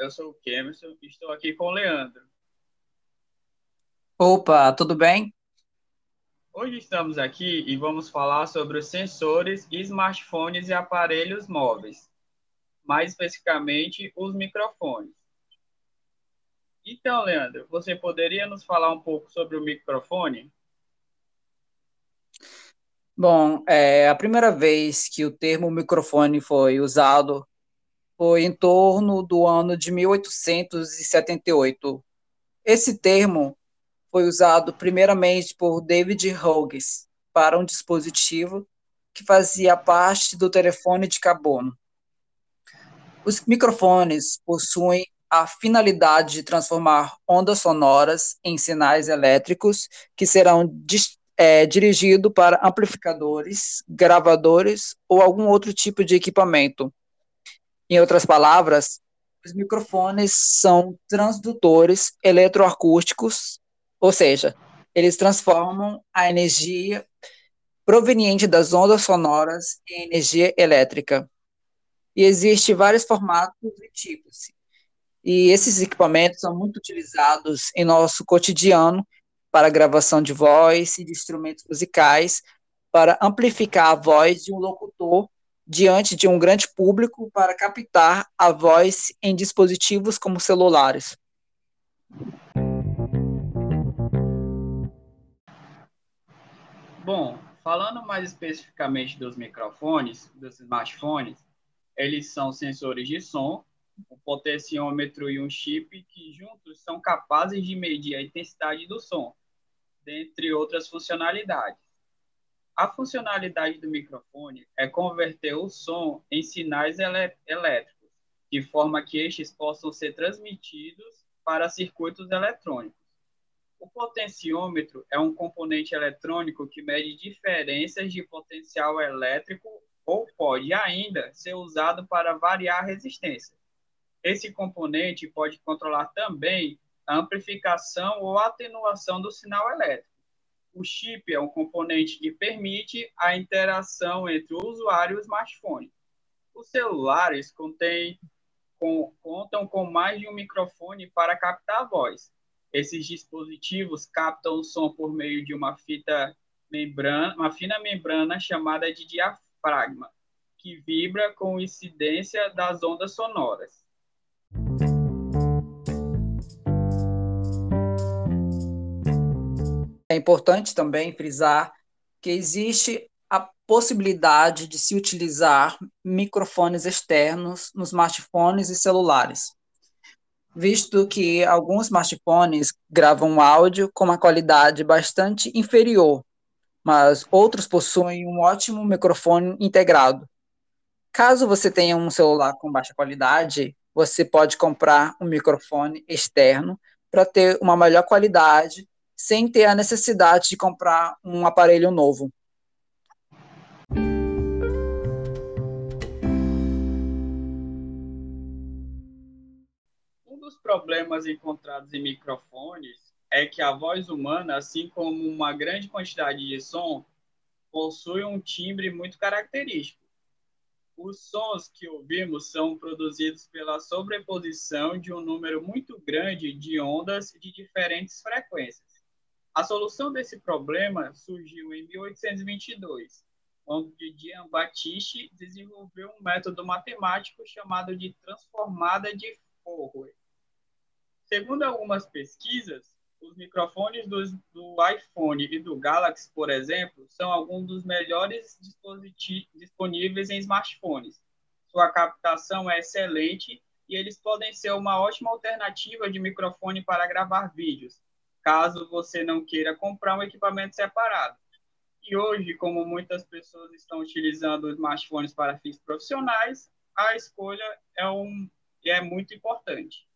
eu sou o Kemerson e estou aqui com o Leandro. Opa, tudo bem? Hoje estamos aqui e vamos falar sobre os sensores, smartphones e aparelhos móveis, mais especificamente os microfones. Então, Leandro, você poderia nos falar um pouco sobre o microfone? Bom, é, a primeira vez que o termo microfone foi usado foi em torno do ano de 1878. Esse termo foi usado primeiramente por David Hughes para um dispositivo que fazia parte do telefone de carbono. Os microfones possuem a finalidade de transformar ondas sonoras em sinais elétricos que serão é, dirigidos para amplificadores, gravadores ou algum outro tipo de equipamento. Em outras palavras, os microfones são transdutores eletroacústicos, ou seja, eles transformam a energia proveniente das ondas sonoras em energia elétrica. E existem vários formatos e tipos. E esses equipamentos são muito utilizados em nosso cotidiano para gravação de voz e de instrumentos musicais, para amplificar a voz de um locutor diante de um grande público para captar a voz em dispositivos como celulares. Bom, falando mais especificamente dos microfones, dos smartphones, eles são sensores de som um potenciômetro e um chip que juntos são capazes de medir a intensidade do som, dentre outras funcionalidades. A funcionalidade do microfone é converter o som em sinais elétricos, de forma que estes possam ser transmitidos para circuitos eletrônicos. O potenciômetro é um componente eletrônico que mede diferenças de potencial elétrico ou pode ainda ser usado para variar a resistência. Esse componente pode controlar também a amplificação ou atenuação do sinal elétrico. O chip é um componente que permite a interação entre o usuário e o smartphone. Os celulares contêm, com, contam com mais de um microfone para captar a voz. Esses dispositivos captam o som por meio de uma fita membrana, uma fina membrana chamada de diafragma, que vibra com incidência das ondas sonoras. É importante também frisar que existe a possibilidade de se utilizar microfones externos nos smartphones e celulares, visto que alguns smartphones gravam áudio com uma qualidade bastante inferior, mas outros possuem um ótimo microfone integrado. Caso você tenha um celular com baixa qualidade, você pode comprar um microfone externo para ter uma melhor qualidade sem ter a necessidade de comprar um aparelho novo. Um dos problemas encontrados em microfones é que a voz humana, assim como uma grande quantidade de som, possui um timbre muito característico. Os sons que ouvimos são produzidos pela sobreposição de um número muito grande de ondas de diferentes frequências. A solução desse problema surgiu em 1822, onde Jean-Baptiste desenvolveu um método matemático chamado de transformada de Fourier. Segundo algumas pesquisas, os microfones do, do, iPhone e do Galaxy, por exemplo, são alguns dos melhores disponíveis em smartphones. Sua captação é excelente e eles podem ser uma ótima alternativa de microfone para gravar vídeos, caso você não queira comprar um equipamento separado. E hoje, como muitas pessoas estão utilizando smartphones para fins profissionais, a escolha é, um, é muito importante.